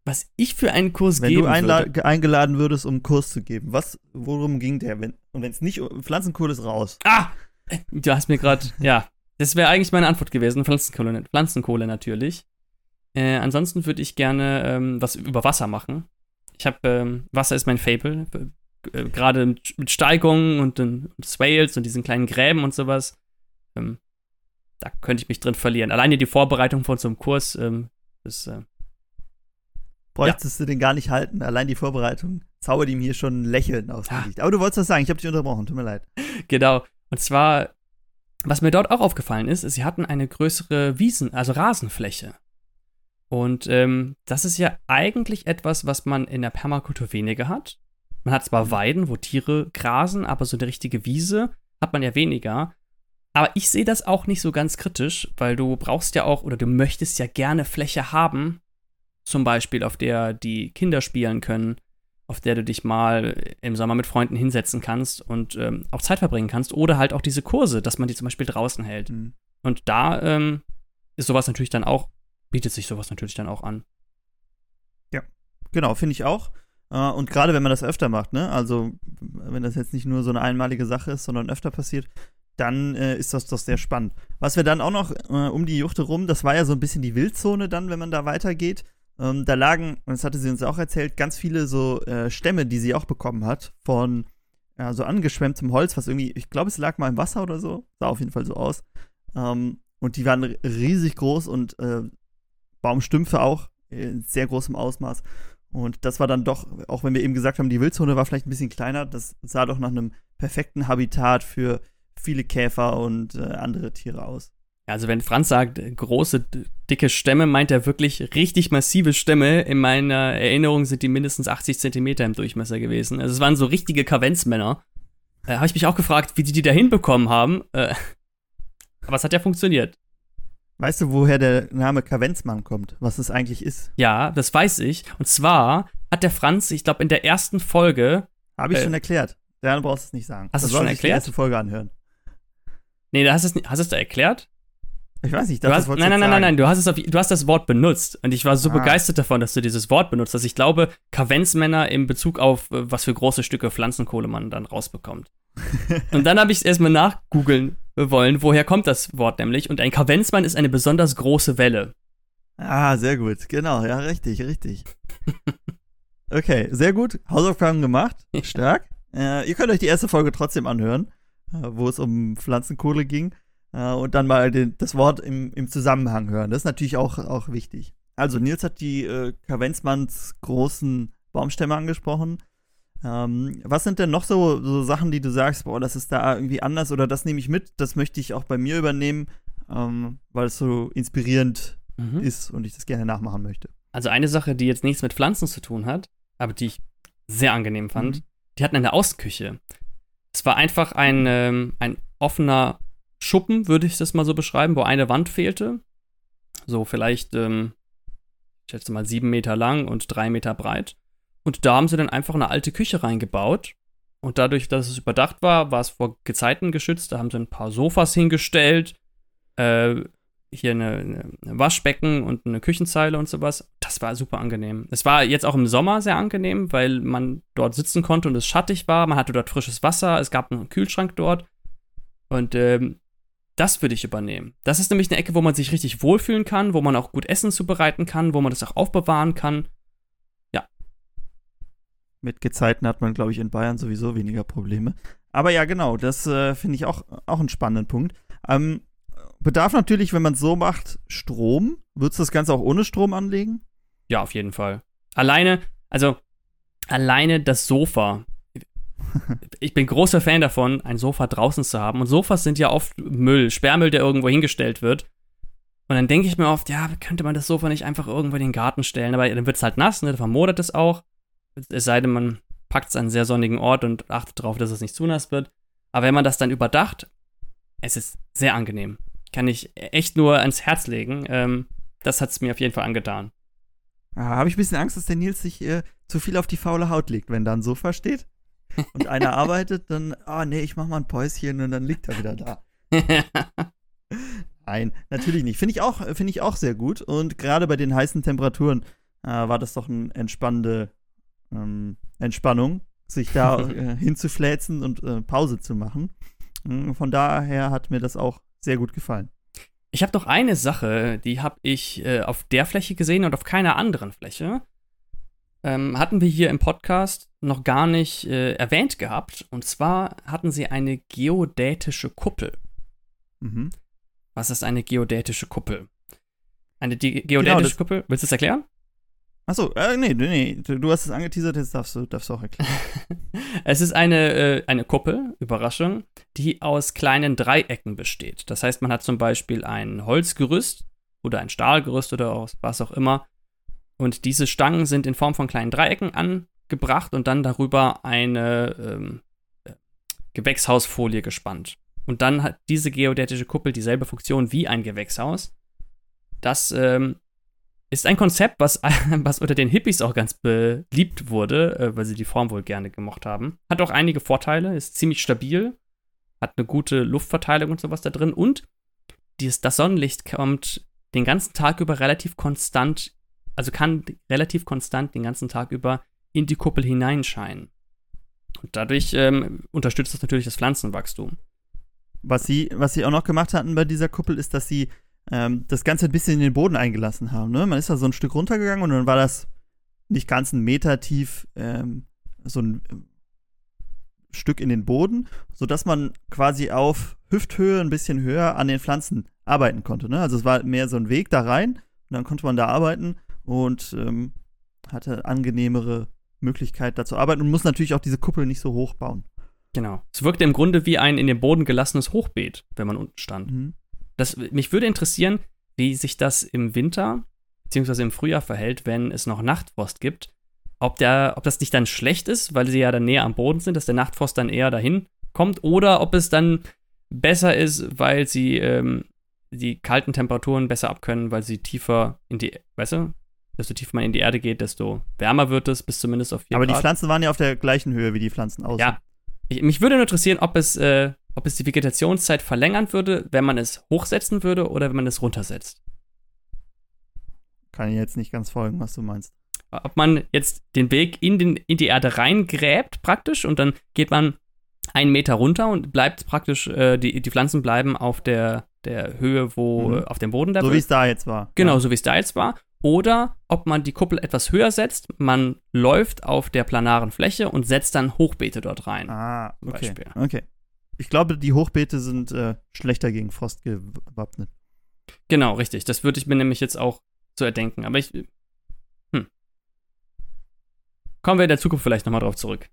Was ich für einen Kurs Wenn geben du einla- würde. eingeladen würdest, um einen Kurs zu geben, was, worum ging der? Wenn, und wenn es nicht, Pflanzenkohle ist raus. Ah! Du hast mir gerade, ja. Das wäre eigentlich meine Antwort gewesen. Pflanzenkohle, Pflanzenkohle natürlich. Äh, ansonsten würde ich gerne ähm, was über Wasser machen. Ich habe, ähm, Wasser ist mein Fable. Äh, Gerade mit, mit Steigungen und, und Swales und diesen kleinen Gräben und sowas. Ähm, da könnte ich mich drin verlieren. Alleine die Vorbereitung von so einem Kurs ähm, ist, äh, Bräuchtest du den gar nicht halten. Allein die Vorbereitung zaubert ihm hier schon ein Lächeln aufs Ah. Gesicht. Aber du wolltest was sagen, ich habe dich unterbrochen, tut mir leid. Genau. Und zwar, was mir dort auch aufgefallen ist, ist, sie hatten eine größere Wiesen, also Rasenfläche. Und ähm, das ist ja eigentlich etwas, was man in der Permakultur weniger hat. Man hat zwar Weiden, wo Tiere grasen, aber so eine richtige Wiese hat man ja weniger. Aber ich sehe das auch nicht so ganz kritisch, weil du brauchst ja auch oder du möchtest ja gerne Fläche haben, zum Beispiel auf der die Kinder spielen können, auf der du dich mal im Sommer mit Freunden hinsetzen kannst und ähm, auch Zeit verbringen kannst. Oder halt auch diese Kurse, dass man die zum Beispiel draußen hält. Mhm. Und da ähm, ist sowas natürlich dann auch, bietet sich sowas natürlich dann auch an. Genau, finde ich auch. Äh, Und gerade wenn man das öfter macht, ne? Also, wenn das jetzt nicht nur so eine einmalige Sache ist, sondern öfter passiert, dann äh, ist das doch sehr spannend. Was wir dann auch noch äh, um die Juchte rum, das war ja so ein bisschen die Wildzone dann, wenn man da weitergeht. Ähm, da lagen, und das hatte sie uns auch erzählt, ganz viele so äh, Stämme, die sie auch bekommen hat, von ja, so angeschwemmtem Holz, was irgendwie, ich glaube, es lag mal im Wasser oder so. Sah auf jeden Fall so aus. Ähm, und die waren riesig groß und äh, Baumstümpfe auch in sehr großem Ausmaß. Und das war dann doch, auch wenn wir eben gesagt haben, die Wildzone war vielleicht ein bisschen kleiner, das sah doch nach einem perfekten Habitat für viele Käfer und äh, andere Tiere aus. Also wenn Franz sagt, große, dicke Stämme, meint er wirklich richtig massive Stämme. In meiner Erinnerung sind die mindestens 80 Zentimeter im Durchmesser gewesen. Also es waren so richtige Kavenzmänner. Äh, Habe ich mich auch gefragt, wie die die da hinbekommen haben. Äh, aber es hat ja funktioniert. Weißt du, woher der Name Kavenzmann kommt? Was es eigentlich ist? Ja, das weiß ich. Und zwar hat der Franz, ich glaube, in der ersten Folge. Habe ich Äh, schon erklärt. Ja, du brauchst es nicht sagen. Hast du es schon sich die erklärt? erste Folge anhören. Nee, du hast es, hast es da erklärt? Ich weiß nicht, ich Du dachte, hast, das nein, nein, du nein, nein, nein, du hast, es auf, du hast das Wort benutzt. Und ich war so Ah. begeistert davon, dass du dieses Wort benutzt, dass ich glaube, Kavenzmänner in Bezug auf, äh, was für große Stücke Pflanzenkohle man dann rausbekommt. und dann habe ich erstmal nachgoogeln wollen, woher kommt das Wort nämlich. Und ein Kavenzmann ist eine besonders große Welle. Ah, sehr gut. Genau, ja, richtig, richtig. okay, sehr gut. Hausaufgaben gemacht. Stark. Äh, ihr könnt euch die erste Folge trotzdem anhören, äh, wo es um Pflanzenkohle ging. Äh, und dann mal den, das Wort im, im Zusammenhang hören. Das ist natürlich auch, auch wichtig. Also, Nils hat die äh, Kavenzmanns großen Baumstämme angesprochen. Ähm, was sind denn noch so, so Sachen, die du sagst, boah, das ist da irgendwie anders oder das nehme ich mit, das möchte ich auch bei mir übernehmen, ähm, weil es so inspirierend Mhm. ist und ich das gerne nachmachen möchte. Also eine Sache, die jetzt nichts mit Pflanzen zu tun hat, aber die ich sehr angenehm fand, Mhm. die hatten eine Außenküche. Es war einfach ein, ähm, ein offener Schuppen, würde ich das mal so beschreiben, wo eine Wand fehlte. So vielleicht, ähm, ich schätze mal, sieben Meter lang und drei Meter breit. Und da haben sie dann einfach eine alte Küche reingebaut. Und dadurch, dass es überdacht war, war es vor Gezeiten geschützt. Da haben sie ein paar Sofas hingestellt, äh, hier eine, eine Waschbecken und eine Küchenzeile und sowas. Das war super angenehm. Es war jetzt auch im Sommer sehr angenehm, weil man dort sitzen konnte und es schattig war. Man hatte dort frisches Wasser. Es gab einen Kühlschrank dort. Und ähm, das würde ich übernehmen. Das ist nämlich eine Ecke, wo man sich richtig wohlfühlen kann, wo man auch gut Essen zubereiten kann, wo man das auch aufbewahren kann. Mit Gezeiten hat man, glaube ich, in Bayern sowieso weniger Probleme. Aber ja, genau, das äh, finde ich auch, auch einen spannenden Punkt. Ähm, bedarf natürlich, wenn man es so macht, Strom. Würdest du das Ganze auch ohne Strom anlegen? Ja, auf jeden Fall. Alleine, also alleine das Sofa. Ich bin großer Fan davon, ein Sofa draußen zu haben. Und Sofas sind ja oft Müll, Sperrmüll, der irgendwo hingestellt wird. Und dann denke ich mir oft, ja, könnte man das Sofa nicht einfach irgendwo in den Garten stellen? Aber dann wird es halt nass, ne? Dann vermodert es auch. Es sei denn, man packt es an einen sehr sonnigen Ort und achtet darauf, dass es nicht zu nass wird. Aber wenn man das dann überdacht, es ist sehr angenehm. Kann ich echt nur ans Herz legen. Ähm, das hat es mir auf jeden Fall angetan. Ja, Habe ich ein bisschen Angst, dass der Nils sich äh, zu viel auf die faule Haut legt, wenn da ein Sofa steht und einer arbeitet, dann, ah nee, ich mach mal ein Päuschen und dann liegt er wieder da. Nein, natürlich nicht. Finde ich, auch, find ich auch sehr gut. Und gerade bei den heißen Temperaturen äh, war das doch eine entspannende ähm, Entspannung, sich da äh, hinzufläzen und äh, Pause zu machen. Mm, Von daher hat mir das auch sehr gut gefallen. Ich habe noch eine Sache, die habe ich äh, auf der Fläche gesehen und auf keiner anderen Fläche. Ähm, hatten wir hier im Podcast noch gar nicht äh, erwähnt gehabt. Und zwar hatten sie eine geodätische Kuppel. Mhm. Was ist eine geodätische Kuppel? Eine di- geodätische das- Kuppel, willst du es erklären? Achso, äh, nee, nee, du hast es angeteasert, jetzt darfst du, darfst du auch erklären. Es ist eine, äh, eine Kuppel, Überraschung, die aus kleinen Dreiecken besteht. Das heißt, man hat zum Beispiel ein Holzgerüst oder ein Stahlgerüst oder aus was auch immer. Und diese Stangen sind in Form von kleinen Dreiecken angebracht und dann darüber eine ähm, äh, Gewächshausfolie gespannt. Und dann hat diese geodätische Kuppel dieselbe Funktion wie ein Gewächshaus. Das ähm, ist ein Konzept, was, was unter den Hippies auch ganz beliebt wurde, äh, weil sie die Form wohl gerne gemocht haben. Hat auch einige Vorteile, ist ziemlich stabil, hat eine gute Luftverteilung und sowas da drin und dieses, das Sonnenlicht kommt den ganzen Tag über relativ konstant, also kann relativ konstant den ganzen Tag über in die Kuppel hineinscheinen. Und dadurch ähm, unterstützt das natürlich das Pflanzenwachstum. Was sie, was sie auch noch gemacht hatten bei dieser Kuppel, ist, dass sie ähm, das Ganze ein bisschen in den Boden eingelassen haben. Ne? Man ist da so ein Stück runtergegangen und dann war das nicht ganz einen Meter tief ähm, so ein äh, Stück in den Boden, sodass man quasi auf Hüfthöhe ein bisschen höher an den Pflanzen arbeiten konnte. Ne? Also es war mehr so ein Weg da rein und dann konnte man da arbeiten und ähm, hatte angenehmere Möglichkeit da zu arbeiten und muss natürlich auch diese Kuppel nicht so hoch bauen. Genau. Es wirkte im Grunde wie ein in den Boden gelassenes Hochbeet, wenn man unten stand. Mhm. Das, mich würde interessieren, wie sich das im Winter bzw. im Frühjahr verhält, wenn es noch Nachtfrost gibt. Ob, der, ob das nicht dann schlecht ist, weil sie ja dann näher am Boden sind, dass der Nachtfrost dann eher dahin kommt, oder ob es dann besser ist, weil sie ähm, die kalten Temperaturen besser abkönnen, weil sie tiefer in die, weißt du, desto tiefer man in die Erde geht, desto wärmer wird es, bis zumindest auf 4 Aber die Grad. Pflanzen waren ja auf der gleichen Höhe wie die Pflanzen außen. Ja. Ich, mich würde nur interessieren, ob es, äh, ob es die Vegetationszeit verlängern würde, wenn man es hochsetzen würde oder wenn man es runtersetzt. Kann ich jetzt nicht ganz folgen, was du meinst. Ob man jetzt den Weg in, den, in die Erde reingräbt praktisch und dann geht man einen Meter runter und bleibt praktisch, äh, die, die Pflanzen bleiben auf der, der Höhe, wo Mhm. äh, auf dem Boden der So wie es da jetzt war. Genau, Ja. so wie es da jetzt war. Oder ob man die Kuppel etwas höher setzt, man läuft auf der planaren Fläche und setzt dann Hochbeete dort rein. Ah, okay. Beispiel. Okay. Ich glaube, die Hochbeete sind äh, schlechter gegen Frost gewappnet. Genau, richtig. Das würde ich mir nämlich jetzt auch so erdenken. Aber ich. Hm. Kommen wir in der Zukunft vielleicht nochmal drauf zurück.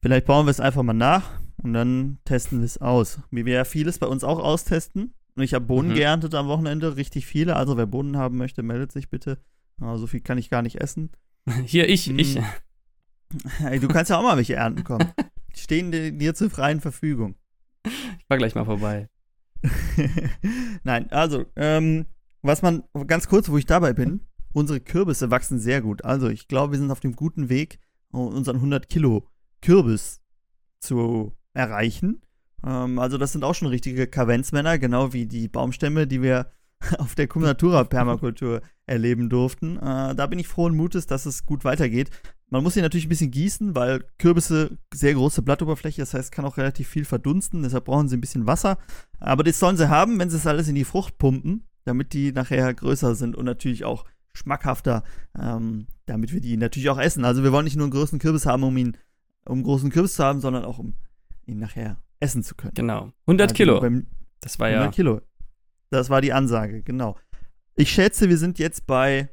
Vielleicht bauen wir es einfach mal nach und dann testen wir es aus. Wie wir ja vieles bei uns auch austesten. Und ich habe Bohnen Mhm. geerntet am Wochenende, richtig viele. Also wer Bohnen haben möchte, meldet sich bitte. Aber so viel kann ich gar nicht essen. Hier, ich, Hm. ich. Hey, du kannst ja auch mal welche ernten kommen. Die stehen dir, dir zur freien Verfügung. Ich war gleich mal vorbei. Nein, also, ähm, was man, ganz kurz, wo ich dabei bin, unsere Kürbisse wachsen sehr gut. Also, ich glaube, wir sind auf dem guten Weg, unseren 100 Kilo Kürbis zu erreichen. Ähm, also, das sind auch schon richtige Kavenzmänner, genau wie die Baumstämme, die wir auf der Kumnatura Permakultur erleben durften. Äh, da bin ich frohen Mutes, dass es gut weitergeht. Man muss sie natürlich ein bisschen gießen, weil Kürbisse sehr große Blattoberfläche, das heißt, kann auch relativ viel verdunsten, deshalb brauchen sie ein bisschen Wasser. Aber das sollen sie haben, wenn sie es alles in die Frucht pumpen, damit die nachher größer sind und natürlich auch schmackhafter, ähm, damit wir die natürlich auch essen. Also wir wollen nicht nur einen großen Kürbis haben, um ihn, um großen Kürbis zu haben, sondern auch um ihn nachher essen zu können. Genau. 100 Also Kilo. Beim Das war 100 ja. Kilo. Das war die Ansage, genau. Ich schätze, wir sind jetzt bei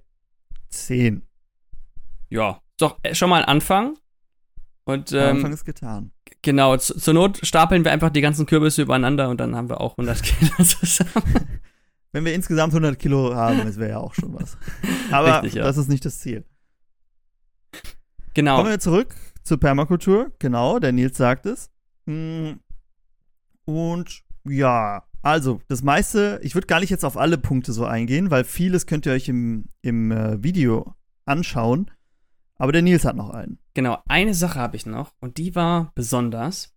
10. Ja, doch schon mal ein Anfang. Und, ähm, Anfang ist getan. Genau, zu, zur Not stapeln wir einfach die ganzen Kürbisse übereinander und dann haben wir auch 100 Kilo zusammen. Wenn wir insgesamt 100 Kilo haben, das wäre ja auch schon was. Aber Richtig, ja. das ist nicht das Ziel. Genau. Kommen wir zurück zur Permakultur. Genau, der Nils sagt es. Mm, Und ja, also das meiste, ich würde gar nicht jetzt auf alle Punkte so eingehen, weil vieles könnt ihr euch im, im äh, Video anschauen. Aber der Nils hat noch einen. Genau, eine Sache habe ich noch und die war besonders.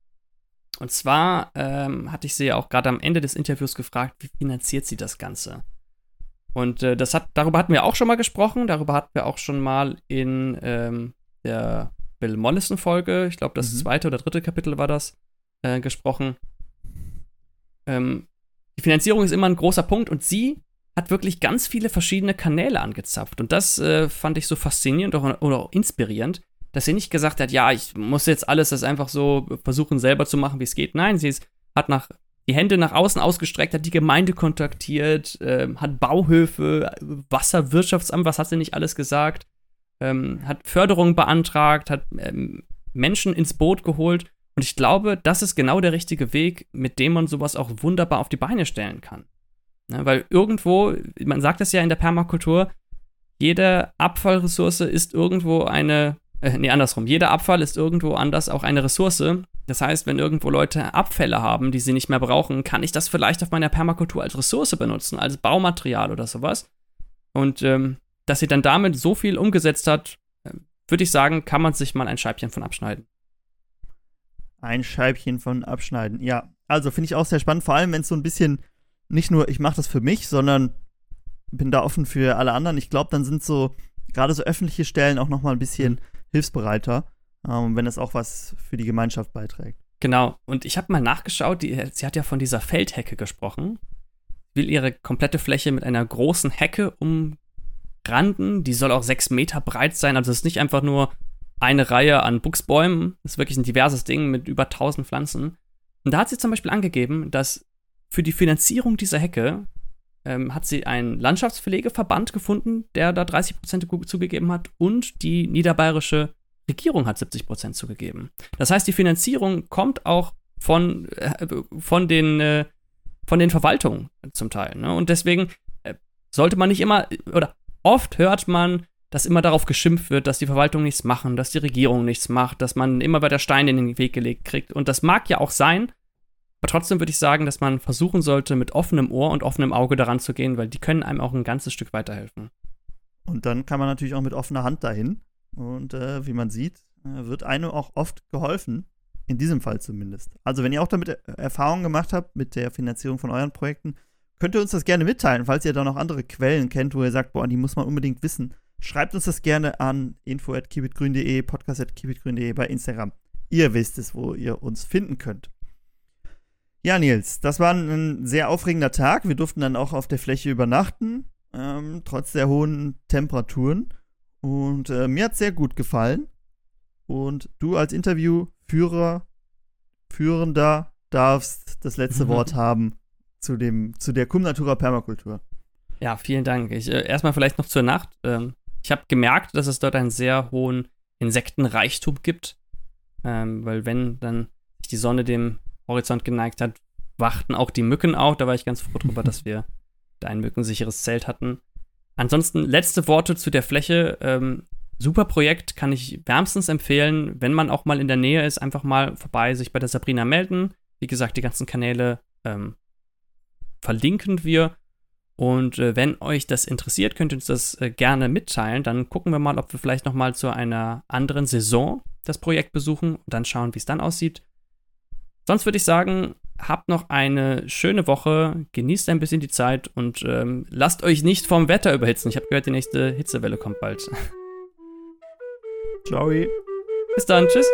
Und zwar ähm, hatte ich sie ja auch gerade am Ende des Interviews gefragt, wie finanziert sie das Ganze? Und äh, das hat, darüber hatten wir auch schon mal gesprochen, darüber hatten wir auch schon mal in ähm, der Bill Mollison-Folge, ich glaube das Mhm. zweite oder dritte Kapitel war das, äh, gesprochen. Ähm, die Finanzierung ist immer ein großer Punkt und sie hat wirklich ganz viele verschiedene Kanäle angezapft. Und das äh, fand ich so faszinierend oder, oder auch inspirierend, dass sie nicht gesagt hat, ja, ich muss jetzt alles das einfach so versuchen selber zu machen, wie es geht. Nein, sie ist, hat nach, die Hände nach außen ausgestreckt, hat die Gemeinde kontaktiert, ähm, hat Bauhöfe, Wasserwirtschaftsamt, was hat sie nicht alles gesagt, ähm, hat Förderung beantragt, hat ähm, Menschen ins Boot geholt. Und ich glaube, das ist genau der richtige Weg, mit dem man sowas auch wunderbar auf die Beine stellen kann. Ne, weil irgendwo, man sagt es ja in der Permakultur, jede Abfallressource ist irgendwo eine, äh, nee, andersrum, jeder Abfall ist irgendwo anders auch eine Ressource. Das heißt, wenn irgendwo Leute Abfälle haben, die sie nicht mehr brauchen, kann ich das vielleicht auf meiner Permakultur als Ressource benutzen, als Baumaterial oder sowas. Und ähm, dass sie dann damit so viel umgesetzt hat, äh, würde ich sagen, kann man sich mal ein Scheibchen von abschneiden. Ein Scheibchen von abschneiden. Ja, also finde ich auch sehr spannend, vor allem wenn es so ein bisschen nicht nur, ich mache das für mich, sondern bin da offen für alle anderen. Ich glaube, dann sind so gerade so öffentliche Stellen auch noch mal ein bisschen hilfsbereiter, ähm, wenn es auch was für die Gemeinschaft beiträgt. Genau. Und ich habe mal nachgeschaut, die, sie hat ja von dieser Feldhecke gesprochen. Will ihre komplette Fläche mit einer großen Hecke umranden. Die soll auch sechs Meter breit sein. Also es ist nicht einfach nur eine Reihe an Buchsbäumen. Es ist wirklich ein diverses Ding mit über 1000 Pflanzen. Und da hat sie zum Beispiel angegeben, dass für die Finanzierung dieser Hecke ähm, hat sie einen Landschaftspflegeverband gefunden, der da 30 Prozent zugegeben hat. Und die niederbayerische Regierung hat 70 Prozent zugegeben. Das heißt, die Finanzierung kommt auch von, äh, von, den, äh, von den Verwaltungen zum Teil. Ne? Und deswegen äh, sollte man nicht immer, oder oft hört man, dass immer darauf geschimpft wird, dass die Verwaltung nichts machen, dass die Regierung nichts macht, dass man immer weiter Steine in den Weg gelegt kriegt. Und das mag ja auch sein, aber trotzdem würde ich sagen, dass man versuchen sollte, mit offenem Ohr und offenem Auge daran zu gehen, weil die können einem auch ein ganzes Stück weiterhelfen. Und dann kann man natürlich auch mit offener Hand dahin. Und äh, wie man sieht, äh, wird einem auch oft geholfen. In diesem Fall zumindest. Also, wenn ihr auch damit äh, Erfahrungen gemacht habt mit der Finanzierung von euren Projekten, könnt ihr uns das gerne mitteilen, falls ihr da noch andere Quellen kennt, wo ihr sagt, boah, die muss man unbedingt wissen. Schreibt uns das gerne an info.kibitgrün.de, podcast.kibitgrün.de bei Instagram. Ihr wisst es, wo ihr uns finden könnt. Ja, Nils, das war ein sehr aufregender Tag. Wir durften dann auch auf der Fläche übernachten, ähm, trotz der hohen Temperaturen. Und äh, mir hat es sehr gut gefallen. Und du als Interviewführer, Führender, darfst das letzte. Wort haben zu, dem, zu der Cum Natura Permakultur. Ja, vielen Dank. Ich, äh, erstmal vielleicht noch zur Nacht. Ähm, ich habe gemerkt, dass es dort einen sehr hohen Insektenreichtum gibt. Ähm, weil wenn dann sich die Sonne dem Horizont geneigt hat, wachten auch die Mücken auf. Da war ich ganz froh drüber, dass wir da ein mückensicheres Zelt hatten. Ansonsten letzte Worte zu der Fläche. Ähm, super Projekt, kann ich wärmstens empfehlen. Wenn man auch mal in der Nähe ist, einfach mal vorbei sich bei der Sabrina melden. Wie gesagt, die ganzen Kanäle ähm, verlinken wir. Und äh, wenn euch das interessiert, könnt ihr uns das äh, gerne mitteilen. Dann gucken wir mal, ob wir vielleicht nochmal zu einer anderen Saison das Projekt besuchen und dann schauen, wie es dann aussieht. Sonst würde ich sagen, habt noch eine schöne Woche, genießt ein bisschen die Zeit und ähm, lasst euch nicht vom Wetter überhitzen. Ich habe gehört, die nächste Hitzewelle kommt bald. Ciao. Bis dann, tschüss.